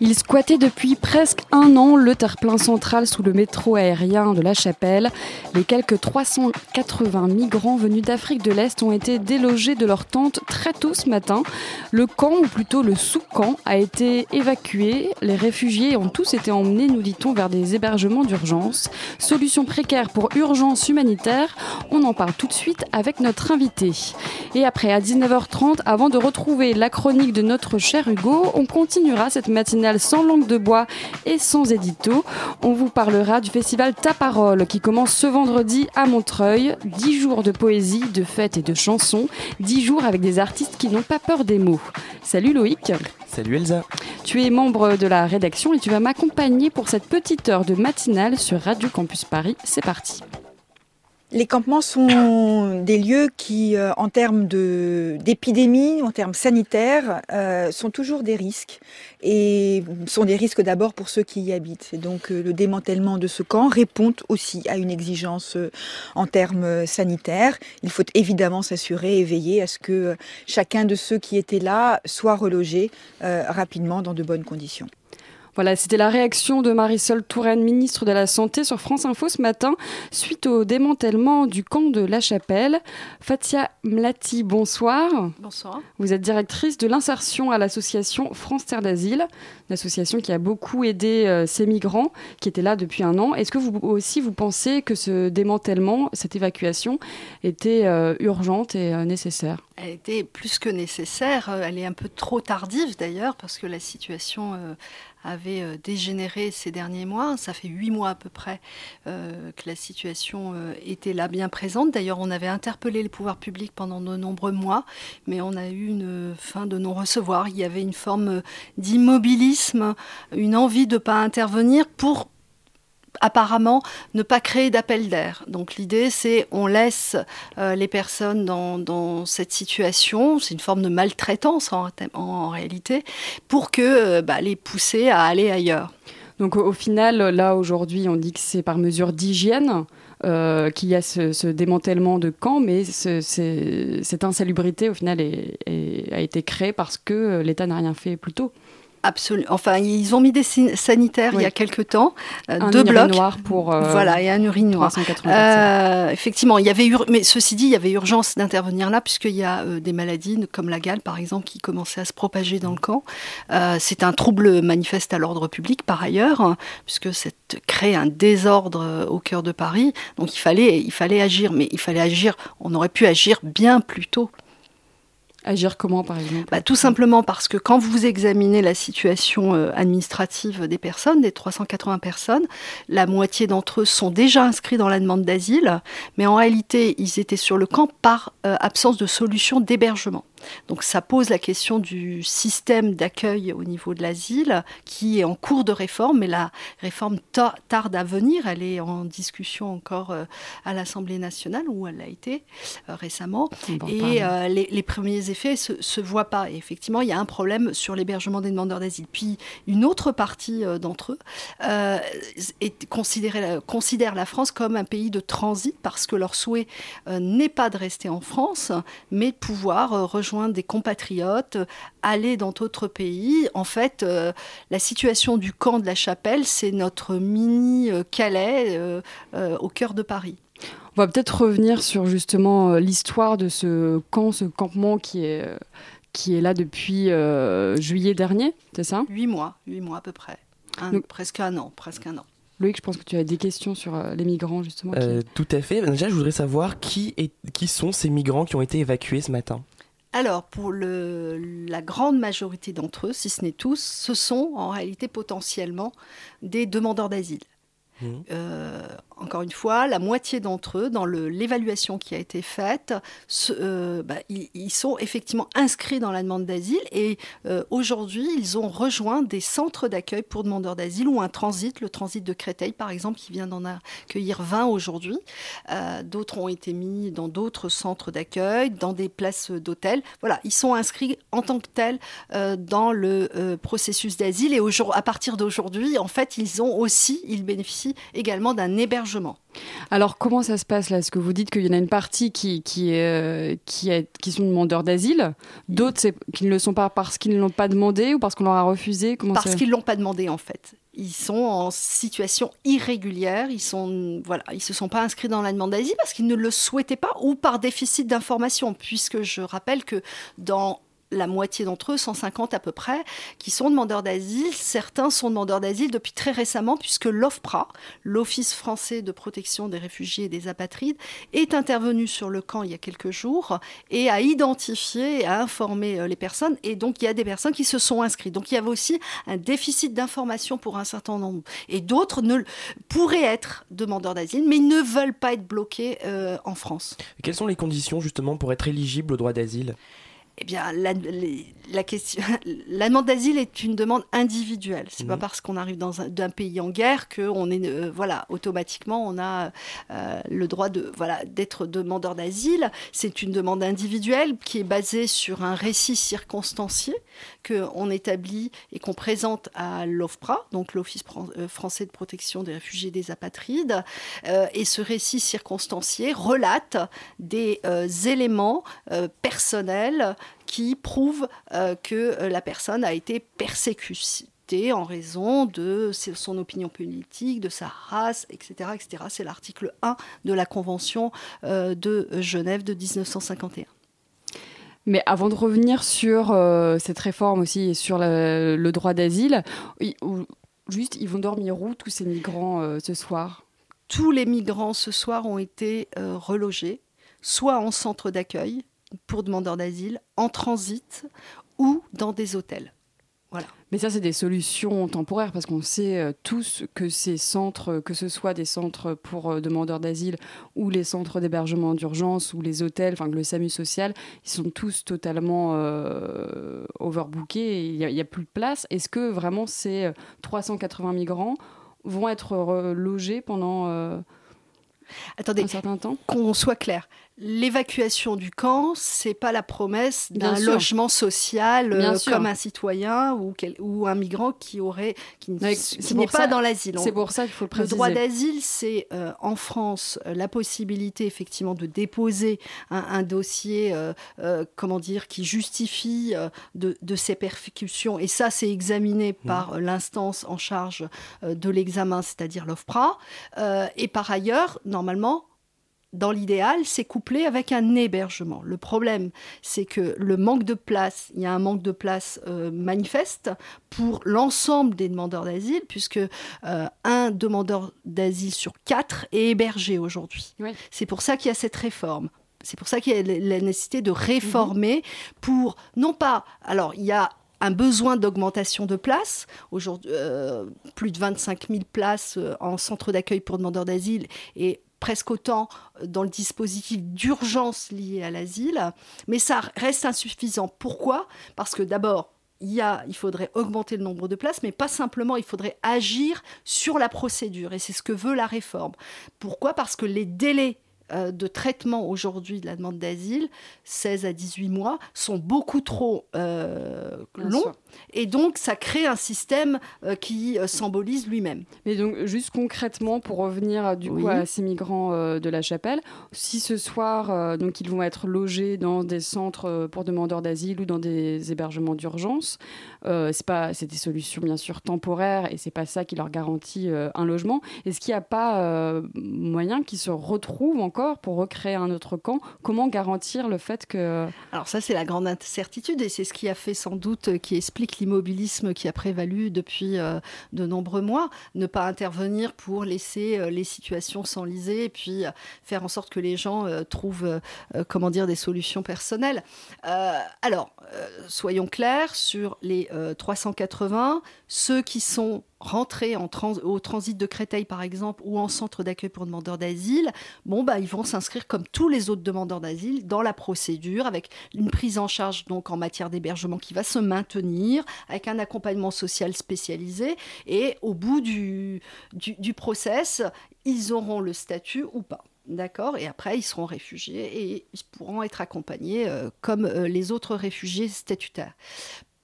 Il squattait depuis presque un an le terre-plein central sous le métro aérien de La Chapelle. Les quelques 380 migrants venus d'Afrique de l'Est ont été délogés de leur tente très tôt ce matin. Le camp, ou plutôt le sous-camp, a été évacué. Les réfugiés ont tous été emmenés, nous dit-on, vers des hébergements d'urgence. Solution précaire pour urgence humanitaire. On en parle tout de suite avec notre invité. Et après, à 19h30, avant de retrouver la chronique de notre cher Hugo, on continuera cette matinale sans langue de bois et sans édito. On vous parlera du festival Ta Parole qui commence ce vendredi à Montreuil. 10 jours de poésie, de fêtes et de chansons. 10 jours avec des artistes qui n'ont pas peur des mots. Salut Loïc, Salut Elsa. tu es membre de la rédaction et tu vas m'accompagner pour cette petite heure de matinale sur Radio Campus Paris. C'est parti. Les campements sont des lieux qui, euh, en termes d'épidémie, en termes sanitaires, euh, sont toujours des risques. Et sont des risques d'abord pour ceux qui y habitent. Et donc euh, le démantèlement de ce camp répond aussi à une exigence en termes sanitaires. Il faut évidemment s'assurer et veiller à ce que chacun de ceux qui étaient là soit relogé rapidement dans de bonnes conditions. Voilà, c'était la réaction de Marisol Touraine, ministre de la Santé, sur France Info ce matin, suite au démantèlement du camp de La Chapelle. Fatia Mlati, bonsoir. Bonsoir. Vous êtes directrice de l'insertion à l'association France Terre d'Asile, une association qui a beaucoup aidé euh, ces migrants qui étaient là depuis un an. Est-ce que vous aussi vous pensez que ce démantèlement, cette évacuation était euh, urgente et euh, nécessaire? Elle était plus que nécessaire. Elle est un peu trop tardive d'ailleurs parce que la situation avait euh, dégénéré ces derniers mois. Ça fait huit mois à peu près euh, que la situation euh, était là bien présente. D'ailleurs, on avait interpellé les pouvoirs publics pendant de nombreux mois, mais on a eu une fin de non-recevoir. Il y avait une forme d'immobilisme, une envie de ne pas intervenir pour apparemment ne pas créer d'appel d'air. Donc l'idée c'est on laisse euh, les personnes dans, cette situation, c'est une forme de maltraitance en, réalité, pour que euh, bah, les pousser à aller ailleurs. Donc au, final, là aujourd'hui, on dit que c'est par mesure d'hygiène euh, qu'il y a ce, démantèlement de camps, mais cette insalubrité au final a été créée parce que l'État n'a rien fait plus tôt. Absolument. Enfin, ils ont mis des signes sanitaires il y a quelque temps, euh, Un deux blocs. noir pour euh, voilà, et un urinoir. 380 personnes. Euh, effectivement, il y avait ur- mais ceci dit, il y avait urgence d'intervenir là puisqu'il y a euh, des maladies comme la gale par exemple qui commençaient à se propager dans le camp. C'est un trouble manifeste à l'ordre public par ailleurs hein, puisque ça crée un désordre au cœur de Paris. Donc il fallait il fallait agir, mais il fallait agir. On aurait pu agir bien plus tôt. Agir comment, par exemple Bah, tout simplement parce que quand vous examinez la situation euh, administrative des personnes, des 380 personnes, la moitié d'entre eux sont déjà inscrits dans la demande d'asile, mais en réalité, ils étaient sur le camp par euh, absence de solution d'hébergement. Donc ça pose la question du système d'accueil au niveau de l'asile qui est en cours de réforme, mais la réforme ta- tarde à venir. Elle est en discussion encore euh, à l'Assemblée nationale où elle a été euh, récemment. Et euh, les, les premiers effets se, se voient pas. Et effectivement, il y a un problème sur l'hébergement des demandeurs d'asile. Puis une autre partie d'entre eux euh, est considère la France comme un pays de transit parce que leur souhait euh, n'est pas de rester en France, mais de pouvoir euh, rejoindre des compatriotes, aller dans d'autres pays. En fait, euh, la situation du camp de la Chapelle, c'est notre mini euh, Calais euh, euh, au cœur de Paris. On va peut-être revenir sur justement l'histoire de ce camp, ce campement qui est, qui est là depuis euh, juillet dernier, c'est ça? Huit mois, huit mois à peu près. Un- Donc- presque un an, presque un an. Loïc, je pense que tu as des questions sur les migrants justement. qui- Euh, tout à fait. Déjà, je voudrais savoir qui, est, qui sont ces migrants qui ont été évacués ce matin? Alors, pour le, la grande majorité d'entre eux, si ce n'est tous, ce sont en réalité potentiellement des demandeurs d'asile. Mhm. Euh, encore une fois, la moitié d'entre eux, dans l'évaluation qui a été faite, euh, bah, ils, sont effectivement inscrits dans la demande d'asile et euh, aujourd'hui, ils ont rejoint des centres d'accueil pour demandeurs d'asile ou un transit, le transit de Créteil par exemple, qui vient d'en accueillir 20 aujourd'hui. Euh, d'autres ont été mis dans d'autres centres d'accueil, dans des places d'hôtel. Voilà, ils sont inscrits en tant que tels dans le processus d'asile et à partir d'aujourd'hui, en fait, ils ont aussi, ils bénéficient également d'un hébergement alors comment ça se passe là? Est-ce que vous dites qu'il y en a une partie qui, qui, euh, qui, qui sont demandeurs d'asile, d'autres qui ne le sont pas parce qu'ils ne l'ont pas demandé ou parce qu'on leur a refusé? Parce qu'ils ne l'ont pas demandé en fait. Ils sont en situation irrégulière, ils sont voilà, ils se sont pas inscrits dans la demande d'asile parce qu'ils ne le souhaitaient pas ou par déficit d'information, puisque je rappelle que dans la moitié d'entre eux, 150 à peu près, qui sont demandeurs d'asile. Certains sont demandeurs d'asile depuis très récemment, puisque l'OFPRA, l'Office français de protection des réfugiés et des apatrides, est intervenu sur le camp il y a quelques jours et a identifié et a informé euh, les personnes. Et donc, il y a des personnes qui se sont inscrites. Donc, il y avait aussi un déficit d'information pour un certain nombre. Et d'autres ne, pourraient être demandeurs d'asile, mais ne veulent pas être bloqués euh, en France. Quelles sont les conditions, justement, pour être éligible au droit d'asile? Eh bien, la, la question, la demande d'asile est une demande individuelle. C'est n'est pas mhm. parce qu'on arrive dans un, pays en guerre que on est, euh, voilà, automatiquement on a euh, le droit de, voilà, d'être demandeur d'asile. C'est une demande individuelle qui est basée sur un récit circonstancié que on établit et qu'on présente à l'OFPRA, donc l'Office euh, français de protection des réfugiés et des apatrides. et ce récit circonstancié relate des éléments personnels qui prouve euh, que euh, la personne a été persécutée en raison de son opinion politique, de sa race, etc. etc. C'est l'article 1 de la Convention euh, de Genève de 1951. Mais avant de revenir sur cette réforme aussi et sur le droit d'asile, juste, ils vont dormir où tous ces migrants ce soir? Tous les migrants ce soir ont été relogés, soit en centre d'accueil, pour demandeurs d'asile en transit ou dans des hôtels. Voilà. Mais ça, c'est des solutions temporaires parce qu'on sait euh, tous que ces centres, que ce soit des centres pour euh, demandeurs d'asile ou les centres d'hébergement d'urgence ou les hôtels, enfin le SAMU social, ils sont tous totalement euh, overbookés. Il n'y a, plus de place. Est-ce que vraiment ces 380 migrants vont être logés pendant Attendez, un certain temps? Qu'on soit clair l'évacuation du camp, c'est pas la promesse d'un logement social euh, comme un citoyen ou, ou, un migrant qui aurait qui, n'est pas dans l'asile. C'est pour ça qu'il faut le préciser. Le droit d'asile, c'est euh, en France euh, la possibilité effectivement de déposer un, dossier, comment dire, qui justifie de, de, ces persécutions. Et ça, c'est examiné mmh. par l'instance en charge de l'examen, c'est-à-dire l'OFPRA. et par ailleurs, normalement, dans l'idéal, c'est couplé avec un hébergement. Le problème, c'est que le manque de place, il y a un manque de place euh, manifeste pour l'ensemble des demandeurs d'asile, puisque euh, un demandeur d'asile sur quatre est hébergé aujourd'hui. C'est pour ça qu'il y a cette réforme. C'est pour ça qu'il y a la nécessité de réformer pour, non pas, alors il y a un besoin d'augmentation de places. Aujourd'hui, euh, plus de 25 000 places en centre d'accueil pour demandeurs d'asile et presque autant dans le dispositif d'urgence lié à l'asile, mais ça reste insuffisant. Pourquoi? Parce que d'abord, il, il faudrait augmenter le nombre de places, mais pas simplement, il faudrait agir sur la procédure, et c'est ce que veut la réforme. Pourquoi? Parce que les délais euh, de traitement aujourd'hui de la demande d'asile, 16 à 18 mois, sont beaucoup trop euh, longs. Et donc, ça crée un système euh, qui symbolise lui-même. Mais donc, juste concrètement, pour revenir du coup à ces migrants de la chapelle, si ce soir, donc, ils vont être logés dans des centres pour demandeurs d'asile ou dans des hébergements d'urgence, c'est pas, c'est des solutions bien sûr temporaires et c'est pas ça qui leur garantit un logement. Est-ce qu'il n'y a pas moyen qu'ils se retrouvent en pour recréer un autre camp Comment garantir le fait que... Alors ça, c'est la grande incertitude et c'est ce qui a fait sans doute, euh, qui explique l'immobilisme qui a prévalu depuis euh, de nombreux mois. Ne pas intervenir pour laisser euh, les situations s'enliser et puis faire en sorte que les gens trouvent, comment dire, des solutions personnelles. alors, soyons clairs, sur les 380, ceux qui sont rentrer en au transit de Créteil, par exemple, ou en centre d'accueil pour demandeurs d'asile, bon, bah, ils vont s'inscrire comme tous les autres demandeurs d'asile dans la procédure, avec une prise en charge donc en matière d'hébergement qui va se maintenir, avec un accompagnement social spécialisé, et au bout du, du, process, ils auront le statut ou pas. D'accord? Et après, ils seront réfugiés et ils pourront être accompagnés euh, comme euh, les autres réfugiés statutaires.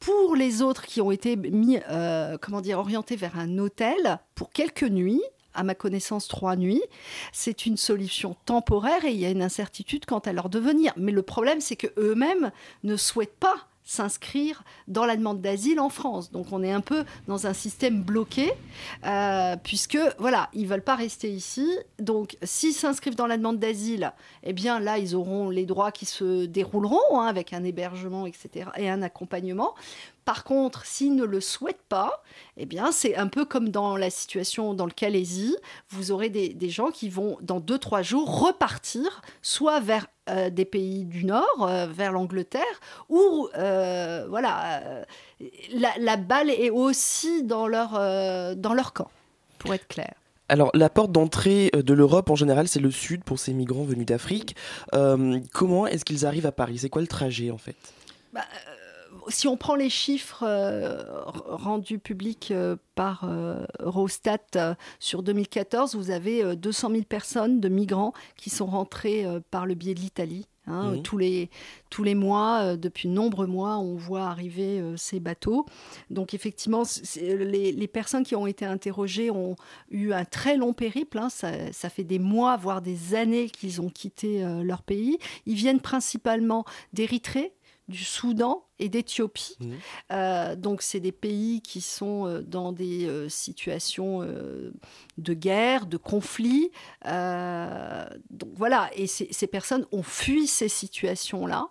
Pour les autres qui ont été mis, euh, comment dire, orientés vers un hôtel pour quelques nuits, à ma connaissance trois nuits, c'est une solution temporaire et il y a une incertitude quant à leur devenir. Mais le problème, c'est que eux-mêmes ne souhaitent pas s'inscrire dans la demande d'asile en France. Donc on est un peu dans un système bloqué, euh, puisque voilà, ils veulent pas rester ici. Donc s'ils s'inscrivent dans la demande d'asile, eh bien là, ils auront les droits qui se dérouleront hein, avec un hébergement, etc., et un accompagnement. Par contre, s'ils ne le souhaitent pas, eh bien, c'est un peu comme dans la situation dans le Calaisie. Vous aurez des, gens qui vont, dans 2-3 jours, repartir soit vers euh, des pays du Nord, euh, vers l'Angleterre, ou euh, voilà, la, balle est aussi dans leur, dans leur camp, pour être clair. Alors, la porte d'entrée de l'Europe, en général, c'est le sud pour ces migrants venus d'Afrique. comment est-ce qu'ils arrivent à Paris? C'est quoi le trajet, en fait? Bah, si on prend les chiffres euh, rendus publics euh, par euh, Eurostat sur 2014, vous avez 200 000 personnes de migrants qui sont rentrés par le biais de l'Italie. Hein, tous, les, tous les mois, depuis de nombreux mois, on voit arriver ces bateaux. Donc effectivement, les, personnes qui ont été interrogées ont eu un très long périple. Hein. ça, ça, fait des mois, voire des années qu'ils ont quitté leur pays. Ils viennent principalement d'Érythrée, du Soudan et d'Éthiopie. Mmh. Euh, donc, c'est des pays qui sont euh, dans des euh, situations de guerre, de conflit. donc voilà, et ces personnes ont fui ces situations-là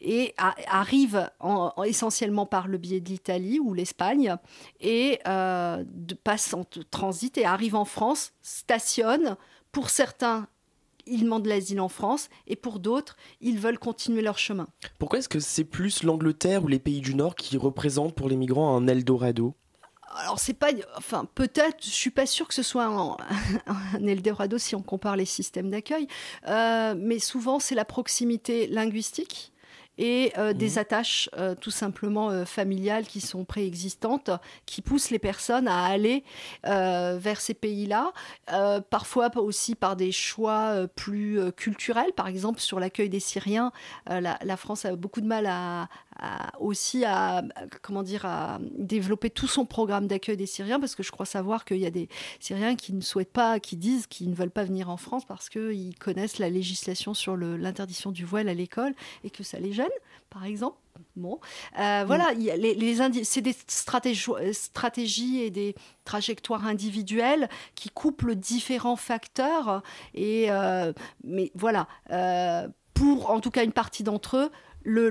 et arrivent essentiellement par le biais de l'Italie ou l'Espagne et de, passent en transit et arrivent en France, stationnent. Pour certains, ils demandent l'asile en France et pour d'autres, ils veulent continuer leur chemin. Pourquoi est-ce que c'est plus l'Angleterre ou les pays du Nord qui représentent pour les migrants un Eldorado? Alors c'est pas, enfin peut-être, je suis pas sûre que ce soit un, Eldorado si on compare les systèmes d'accueil, euh, mais souvent c'est la proximité linguistique et euh, des mmh. attaches euh, tout simplement euh, familiales qui sont préexistantes, qui poussent les personnes à aller vers ces pays-là, parfois aussi par des choix plus culturels, par exemple sur l'accueil des Syriens. La, la, France a beaucoup de mal à, aussi à, comment dire, à développer tout son programme d'accueil des Syriens, parce que je crois savoir qu'il y a des Syriens qui ne souhaitent pas, qui disent qu'ils ne veulent pas venir en France parce qu'ils connaissent la législation sur l'interdiction du voile à l'école et que ça les gêne, par exemple. Bon, euh, voilà, mm. les, les c'est des stratégies, stratégies, et des trajectoires individuelles qui couplent différents facteurs. Et euh, mais voilà, euh, pour en tout cas une partie d'entre eux, le,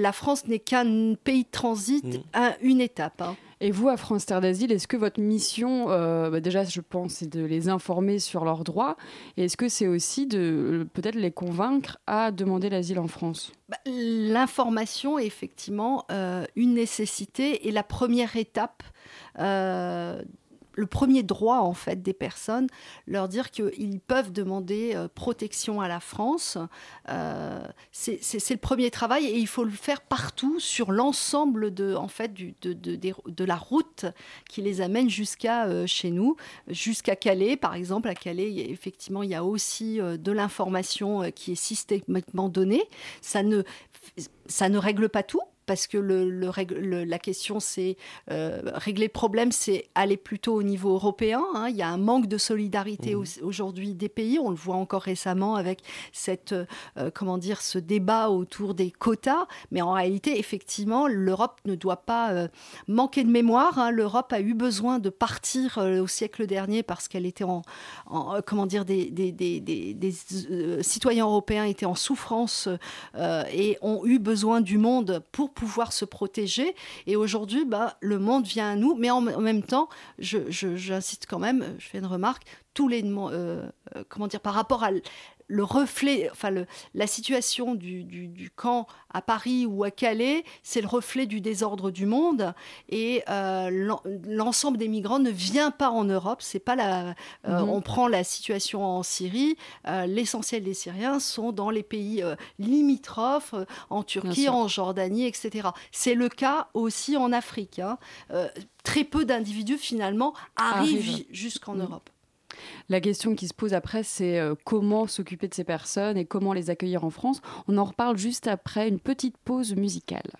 la France n'est qu'un pays de transit, mmh. une étape. Hein. Et vous, à France Terre d'Asile, est-ce que votre mission, euh, bah, déjà, je pense, c'est de les informer sur leurs droits Et est-ce que c'est aussi de euh, peut-être les convaincre à demander l'asile en France? Bah, L'information est effectivement euh, une nécessité et la première étape le premier droit en fait des personnes, leur dire qu'ils peuvent demander euh, protection à la France. Euh, c'est le premier travail et il faut le faire partout sur l'ensemble de en fait de, de, la route qui les amène jusqu'à euh, chez nous, jusqu'à Calais par exemple. À Calais, effectivement, il y a aussi de l'information qui est systématiquement donnée. Ça ne ça ne règle pas tout, parce que le, la question, c'est euh, régler le problème, c'est aller plutôt au niveau européen. Hein. Il y a un manque de solidarité mmh. aujourd'hui des pays. On le voit encore récemment avec cette, euh, comment dire, ce débat autour des quotas. Mais en réalité, effectivement, l'Europe ne doit pas euh, manquer de mémoire. Hein. L'Europe a eu besoin de partir au siècle dernier parce qu'elle était en, comment dire, des, des, des, des citoyens européens étaient en souffrance et ont eu besoin du monde pour pouvoir se protéger. Et aujourd'hui, bah, le monde vient à nous, mais en, même temps, j'insiste je, quand même, je fais une remarque, tous les, euh, euh, comment dire, par rapport à le reflet, enfin la situation du, camp à Paris ou à Calais, c'est le reflet du désordre du monde et euh, l'ensemble des migrants ne vient pas en Europe. C'est pas la, euh, mhm. on prend la situation en Syrie, euh, l'essentiel des Syriens sont dans les pays limitrophes, en Turquie, en Jordanie, etc. C'est le cas aussi en Afrique. Hein. très peu d'individus finalement arrivent jusqu'en mhm. Europe. La question qui se pose après, c'est euh, comment s'occuper de ces personnes et comment les accueillir en France. On en reparle juste après une petite pause musicale.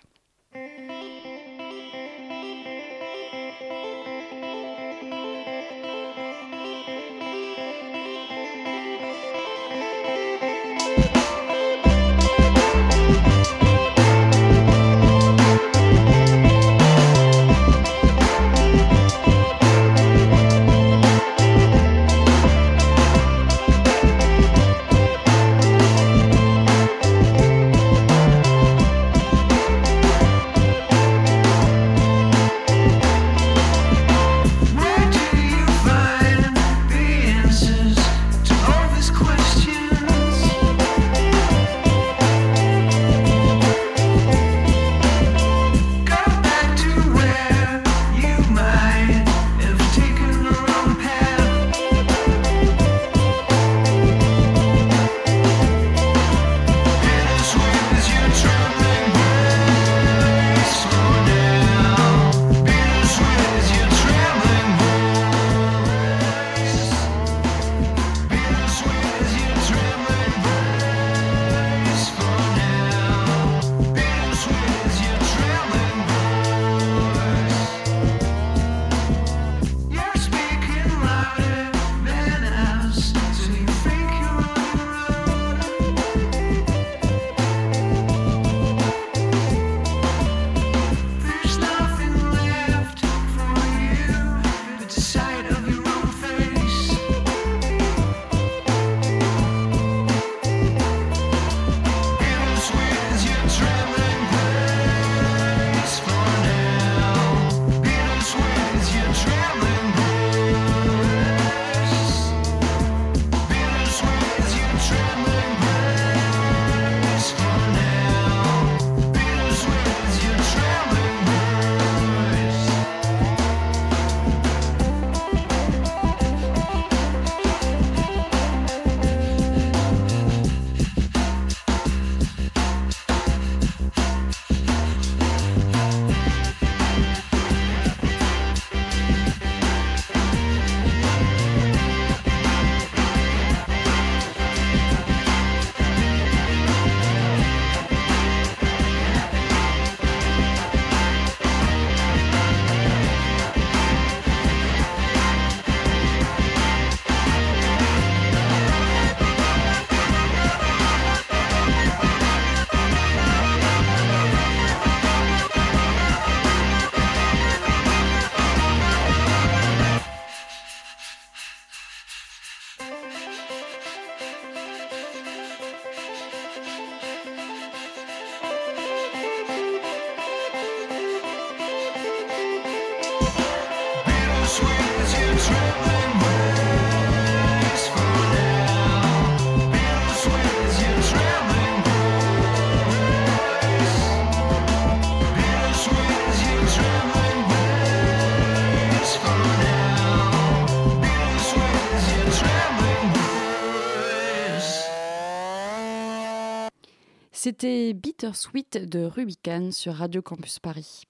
C'était Bittersweet de Rubicon sur Radio Campus Paris.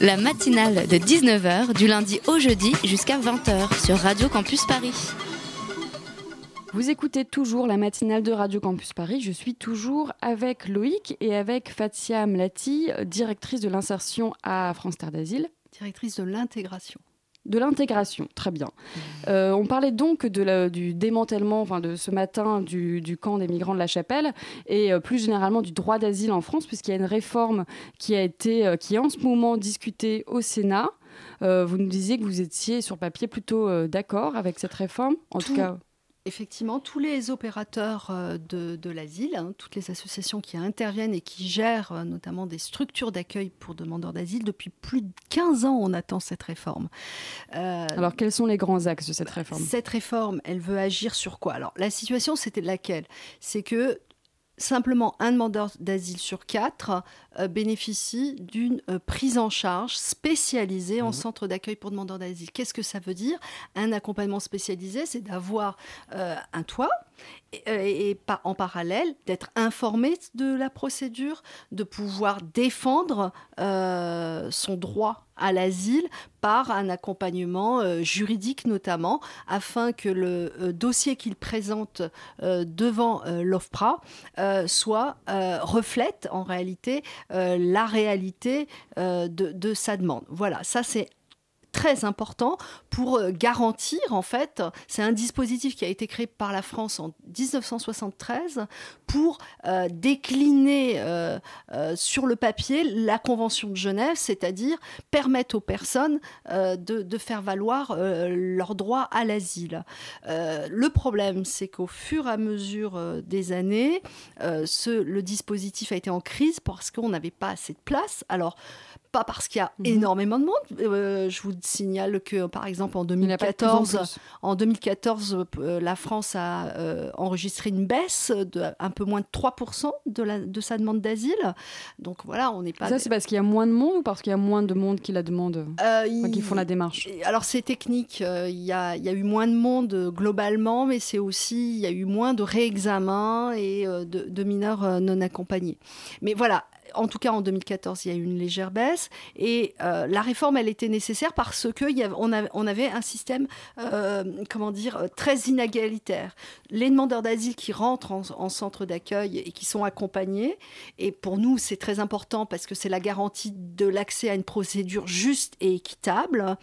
La matinale de 19h du lundi au jeudi jusqu'à 20h sur Radio Campus Paris. Vous écoutez toujours la matinale de Radio Campus Paris. Je suis toujours avec Loïc et avec Fatia Mlati, directrice de l'insertion à France Terre d'Asile. Directrice de l'intégration. De l'intégration, très bien. Euh, on parlait donc de du démantèlement, enfin de ce matin, du, camp des migrants de la Chapelle et euh, plus généralement du droit d'asile en France, puisqu'il y a une réforme qui a été, euh, qui est en ce moment discutée au Sénat. vous nous disiez que vous étiez sur papier plutôt d'accord avec cette réforme, en tout, cas. Effectivement, tous les opérateurs euh, de, de l'asile, hein, toutes les associations qui interviennent et qui gèrent euh, notamment des structures d'accueil pour demandeurs d'asile, depuis plus de 15 ans, on attend cette réforme. Euh, Alors, quels sont les grands axes de cette réforme? Cette réforme, elle veut agir sur quoi? Alors, la situation, c'était laquelle? C'est que simplement un demandeur d'asile sur quatre euh, bénéficie d'une euh, prise en charge spécialisée en mmh. centre d'accueil pour demandeurs d'asile. Qu'est-ce que ça veut dire? Un accompagnement spécialisé, c'est d'avoir euh, un toit et, et, en parallèle d'être informé de la procédure, de pouvoir défendre son droit à l'asile par un accompagnement juridique notamment, afin que le dossier qu'il présente devant l'OFPRA soit reflète en réalité euh, la réalité euh, de, de, sa demande. Voilà, ça c'est très important pour euh, garantir, en fait, c'est un dispositif qui a été créé par la France en 1973 pour euh, décliner euh, sur le papier la Convention de Genève, c'est-à-dire permettre aux personnes de, faire valoir leur droit à l'asile. le problème, c'est qu'au fur et à mesure des années, ce, le dispositif a été en crise parce qu'on n'avait pas assez de place. Alors, pas parce qu'il y a mhm. énormément de monde. Euh, je vous signale que, par exemple, en 2014, en, 2014 euh, la France a euh, enregistré une baisse de un peu moins de 3% de, la, de sa demande d'asile. Donc voilà, on n'est pas. Ça, c'est parce qu'il y a moins de monde ou parce qu'il y a moins de monde qui la demande, qui font la démarche? Alors, c'est technique. Il y, a, il y, a, eu moins de monde globalement, mais c'est aussi, il y a eu moins de réexamens et de, de mineurs non accompagnés. Mais voilà, en tout cas en 2014, il y a eu une légère baisse. Et euh, la réforme, elle était nécessaire parce que on, avait un système, euh, comment dire, très inégalitaire. Les demandeurs d'asile qui rentrent en, centre d'accueil et qui sont accompagnés, et pour nous, c'est très important parce que c'est la garantie de l'accès à une procédure juste et équitable.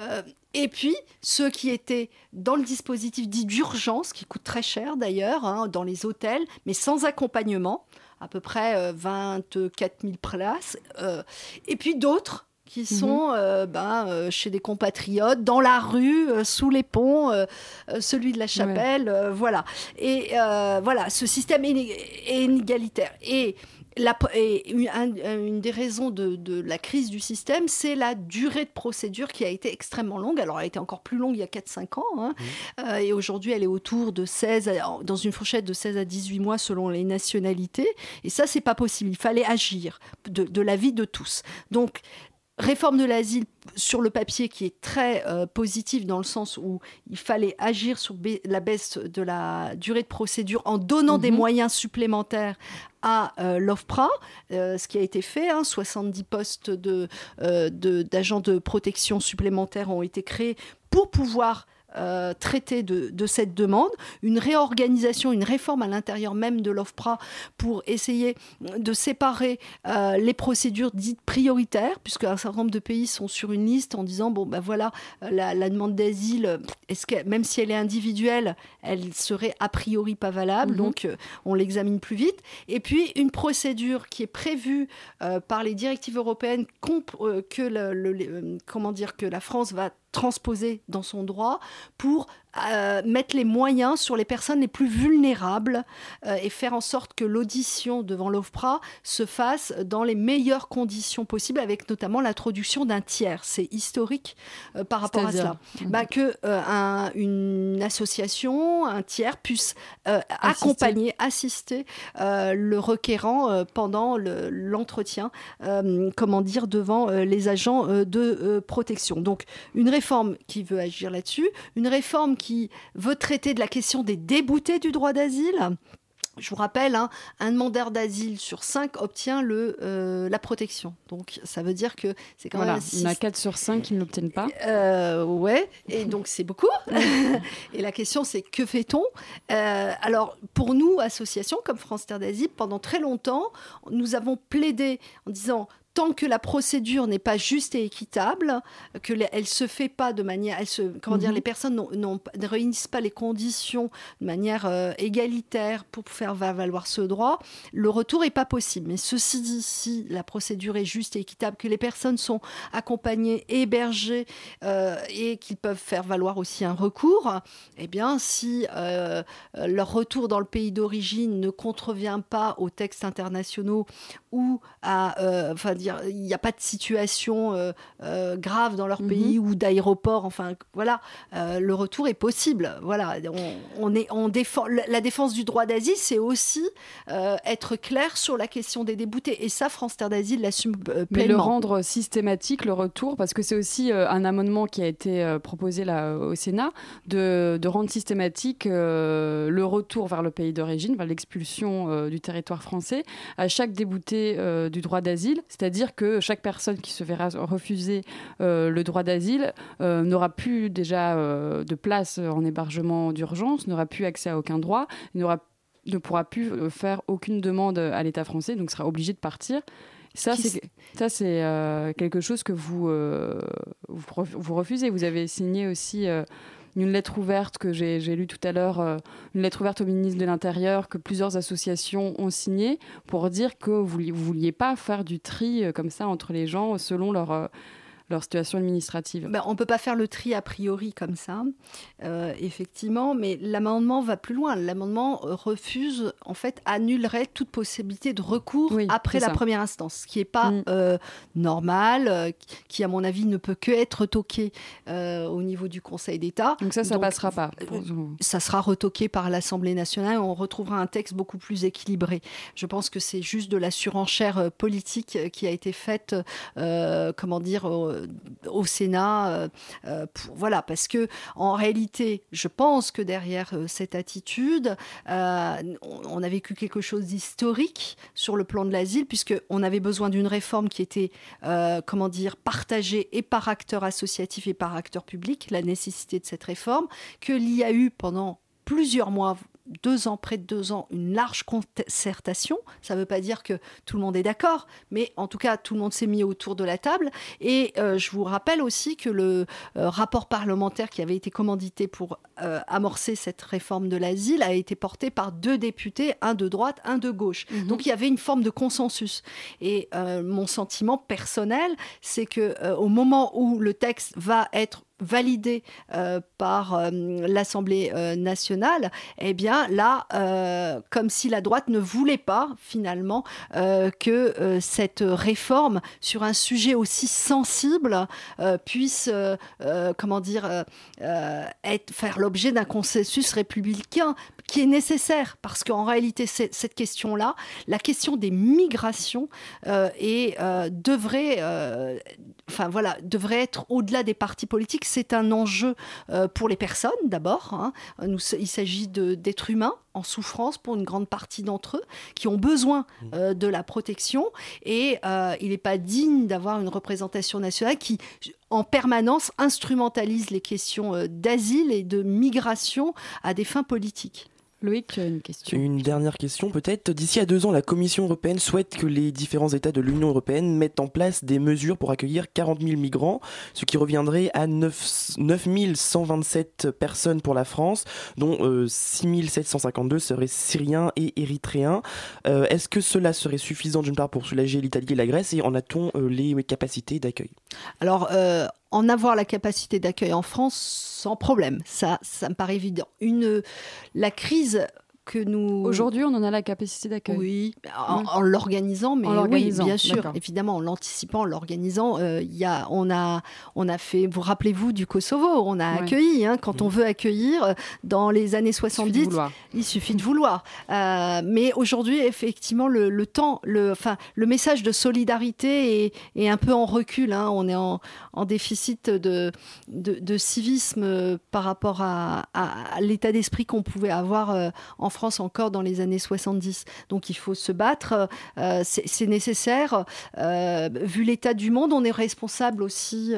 Euh, et puis, ceux qui étaient dans le dispositif dit d'urgence, qui coûte très cher d'ailleurs, hein, dans les hôtels, mais sans accompagnement, à peu près 24 euh, 000 places. Euh, et puis d'autres qui mhm. sont euh, ben, chez des compatriotes, dans la rue, sous les ponts, celui de la chapelle, voilà. Et voilà, ce système est inégalitaire. Et et une, des raisons de, la crise du système, c'est la durée de procédure qui a été extrêmement longue. Alors, elle a été encore plus longue il y a 4-5 ans. Hein. Mmh. Euh, et aujourd'hui, elle est autour de 16, dans une fourchette de 16 à 18 mois selon les nationalités. Et ça, c'est pas possible. Il fallait agir de, de la vie de tous. Donc, réforme de l'asile sur le papier qui est très euh, positif dans le sens où il fallait agir sur la baisse de la durée de procédure en donnant des mhm. moyens supplémentaires à euh, l'OFPRA, euh, ce qui a été fait. 70 hein, postes d'agents de, de protection supplémentaires ont été créés pour pouvoir euh, traiter de, cette demande, une réorganisation, une réforme à l'intérieur même de l'OFPRA pour essayer de séparer euh, les procédures dites prioritaires, puisque un certain nombre de pays sont sur une liste en disant bon ben voilà euh, la, demande d'asile, est-ce que même si elle est individuelle, elle serait a priori pas valable, mhm. donc on l'examine plus vite. Et puis une procédure qui est prévue par les directives européennes que le, comment dire que la France va transposer dans son droit pour euh, mettre les moyens sur les personnes les plus vulnérables euh, et faire en sorte que l'audition devant l'OFPRA se fasse dans les meilleures conditions possibles, avec notamment l'introduction d'un tiers. C'est historique euh, par rapport à cela. Bah, que une association, un tiers puisse accompagner, assister le requérant pendant l'entretien, comment dire, devant les agents de protection. Donc une réforme qui veut agir là-dessus, une réforme qui veut traiter de la question des déboutés du droit d'asile. Je vous rappelle, hein, un demandeur d'asile sur cinq obtient le, euh, la protection. Donc, ça veut dire que c'est quand même. Il y en a 4 sur 5 qui ne l'obtiennent pas. Euh, ouais, et donc c'est beaucoup. et la question, c'est que fait-on? Euh, Alors, pour nous, associations comme France Terre d'Asile, pendant très longtemps, nous avons plaidé en disant tant que la procédure n'est pas juste et équitable, que elle se fait pas de manière, elle se, comment dire, Mhm. les personnes ne réunissent pas les conditions de manière euh, égalitaire pour faire va- valoir ce droit, le retour est pas possible. Mais ceci dit, si la procédure est juste et équitable, que les personnes sont accompagnées, hébergées euh, et qu'ils peuvent faire valoir aussi un recours, eh bien, si euh, leur retour dans le pays d'origine ne contrevient pas aux textes internationaux ou à, euh, enfin dire, il n'y a pas de situation euh, euh, grave dans leur Mhm. pays ou d'aéroport, enfin voilà, le retour est possible. Voilà, on, on est, on défend la défense du droit d'asile, c'est aussi être clair sur la question des déboutés. Et ça, France Terre d'Asile l'assume euh, Mais le pleinement. rendre systématique, le retour, parce que c'est aussi un amendement qui a été proposé là au Sénat, de, de rendre systématique le retour vers le pays d'origine, vers l'expulsion du territoire français, à chaque débouté euh, du droit d'asile. C'est-à-dire que chaque personne qui se verra refuser euh, le droit d'asile euh, n'aura plus déjà de place en hébergement d'urgence, n'aura plus accès à aucun droit, n'aura ne pourra plus faire aucune demande à l'État français, donc sera obligé de partir. Ça, c'est ça, c'est euh, quelque chose que vous, euh, vous, ref- vous refusez. Vous avez signé aussi euh, une lettre ouverte que j'ai lue tout à l'heure, euh, une lettre ouverte au ministre de l'Intérieur que plusieurs associations ont signée pour dire que vous ne vouliez pas faire du tri euh, comme ça entre les gens selon leur, euh, leur situation administrative. Ben, on ne peut pas faire le tri a priori comme ça, euh, effectivement, mais l'amendement va plus loin. L'amendement euh, refuse, en fait, annulerait toute possibilité de recours Oui, après la ça. première instance, ce qui n'est pas Mm. euh, normal, euh, qui, à mon avis, ne peut que être toqué au niveau du Conseil d'État. Donc ça, ça Donc, passera pas. ça sera retoqué par l'Assemblée nationale et on retrouvera un texte beaucoup plus équilibré. Je pense que c'est juste de la surenchère politique qui a été faite, comment dire, au, au Sénat. euh, euh, voilà, parce que en réalité, je pense que derrière euh, cette attitude, euh, on, a vécu quelque chose d'historique sur le plan de l'asile, puisque on avait besoin d'une réforme qui était, euh, comment dire, partagée et par acteurs associatifs et par acteurs publics, la nécessité de cette réforme, que eu pendant plusieurs mois, deux ans, près de deux ans, une large concertation. Ça ne veut pas dire que tout le monde est d'accord, mais en tout cas, tout le monde s'est mis autour de la table. Et euh, je vous rappelle aussi que le euh, rapport parlementaire qui avait été commandité pour euh, amorcer cette réforme de l'asile a été porté par deux députés, un de droite, un de gauche. Donc il y avait une forme de consensus. Et mon sentiment personnel, c'est que au moment où le texte va être validé euh, par euh, l'Assemblée euh, nationale, eh bien là, comme si la droite ne voulait pas finalement que cette réforme sur un sujet aussi sensible puisse, comment dire, être, faire l'objet d'un consensus républicain qui est nécessaire parce qu'en réalité, cette question-là, la question des migrations devrait, enfin voilà, devrait être au-delà des partis politiques. C'est un enjeu euh, pour les personnes d'abord. hein. Il s'agit d'êtres humains en souffrance pour une grande partie d'entre eux qui ont besoin euh, de la protection et euh, il n'est pas digne d'avoir une représentation nationale qui en permanence instrumentalise les questions euh, d'asile et de migration à des fins politiques. Loïc, tu as une question. Une dernière question peut-être. D'ici à deux ans, la Commission européenne souhaite que les différents États de l'Union européenne mettent en place des mesures pour accueillir 40 000 migrants, ce qui reviendrait à 9, 9 127 personnes pour la France, dont euh, 6 752 seraient syriens et érythréens. Euh, Est-ce que cela serait suffisant d'une part pour soulager l'Italie et la Grèce et en a-t-on euh, les capacités d'accueil? Alors, euh, en avoir la capacité d'accueil en France, sans problème, ça, ça me paraît évident. La crise que nous... Aujourd'hui, on en a la capacité d'accueil. Oui, en, Ouais. en l'organisant, mais En l'organisant, oui, bien sûr, évidemment, en l'anticipant, en l'organisant. euh, Il y a, on a, on a fait. Vous rappelez-vous du Kosovo On a Ouais. accueilli. hein, quand on veut accueillir, euh, dans les années Il suffit de 70, vouloir. il suffit de vouloir. Euh, mais aujourd'hui, effectivement, le, le temps, le, enfin, le message de solidarité est, est un peu en recul. hein. On est en, en déficit de, de, de civisme euh, par rapport à, à- à l'état d'esprit qu'on pouvait avoir euh, en France encore dans les années 70. Donc il faut se battre, euh, c'est nécessaire. Euh, vu l'état du monde, on est responsable aussi.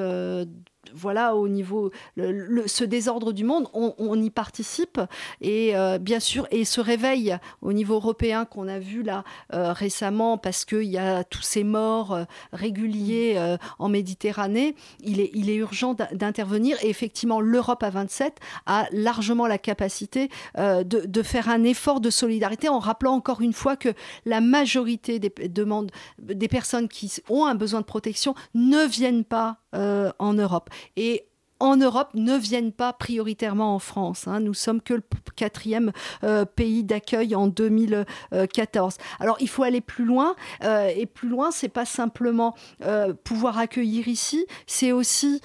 Euh, voilà, au niveau, ce désordre du monde, on, y participe. Et bien sûr, et ce réveil au niveau européen qu'on a vu là récemment, parce qu'il y a tous ces morts réguliers en Méditerranée, il est, urgent d'intervenir. Et effectivement, l'Europe à 27 a largement la capacité de, faire un effort de solidarité en rappelant encore une fois que la majorité des demandes des personnes qui ont un besoin de protection ne viennent pas euh, en Europe. Et en Europe ne viennent pas prioritairement en France. Hein. Nous sommes que le quatrième euh, pays d'accueil en 2014. Alors il faut aller plus loin euh, et plus loin, c'est pas simplement euh, pouvoir accueillir ici, c'est aussi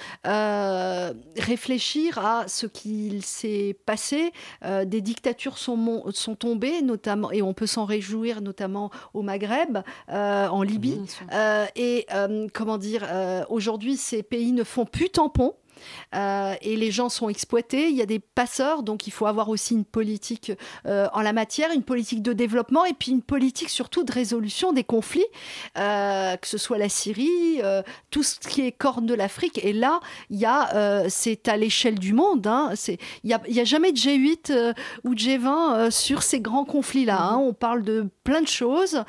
réfléchir à ce qu'il s'est passé. des dictatures sont, sont tombées, notamment et on peut s'en réjouir, notamment au Maghreb, en Libye. et comment dire, aujourd'hui ces pays ne font plus tampon. Euh, et les gens sont exploités. Il y a des passeurs, donc il faut avoir aussi une politique euh, en la matière, une politique de développement et puis une politique surtout de résolution des conflits, euh, que ce soit la Syrie, tout ce qui est corne de l'Afrique. Et là, il y a, c'est à l'échelle du monde. Hein, il n'y a, jamais de G8 ou de G20 sur ces grands conflits-là. Hein. On parle de plein de choses,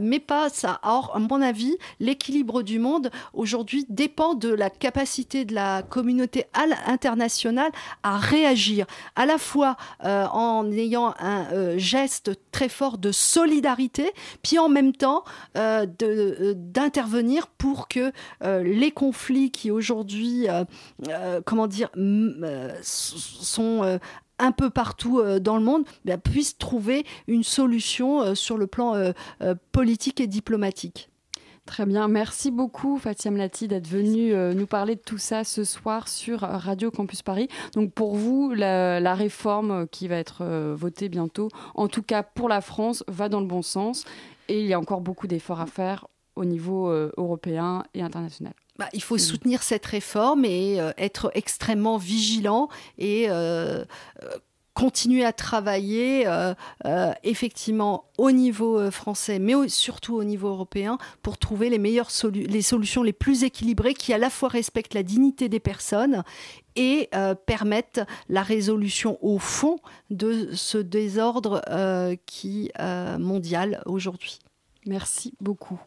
mais pas ça. Or, à mon avis, l'équilibre du monde aujourd'hui dépend de la capacité de la communauté communauté internationale à réagir, à la fois euh, en ayant un euh, geste très fort de solidarité, puis en même temps euh, d'intervenir pour que les conflits qui aujourd'hui, comment dire, sont un peu partout dans le monde, ben, puissent trouver une solution sur le plan politique et diplomatique. Très bien, merci beaucoup Fatia Mlati d'être venue euh, nous parler de tout ça ce soir sur Radio Campus Paris. Donc pour vous, la, réforme qui va être euh, votée bientôt, en tout cas pour la France, va dans le bon sens et il y a encore beaucoup d'efforts à faire au niveau euh, européen et international. Bah, il faut soutenir cette réforme et être extrêmement vigilant et continuer à travailler euh, euh, effectivement au niveau euh, français, mais surtout au niveau européen, pour trouver les meilleures les solutions les plus équilibrées qui à la fois respectent la dignité des personnes et permettent la résolution au fond de ce désordre qui mondial aujourd'hui. Merci beaucoup.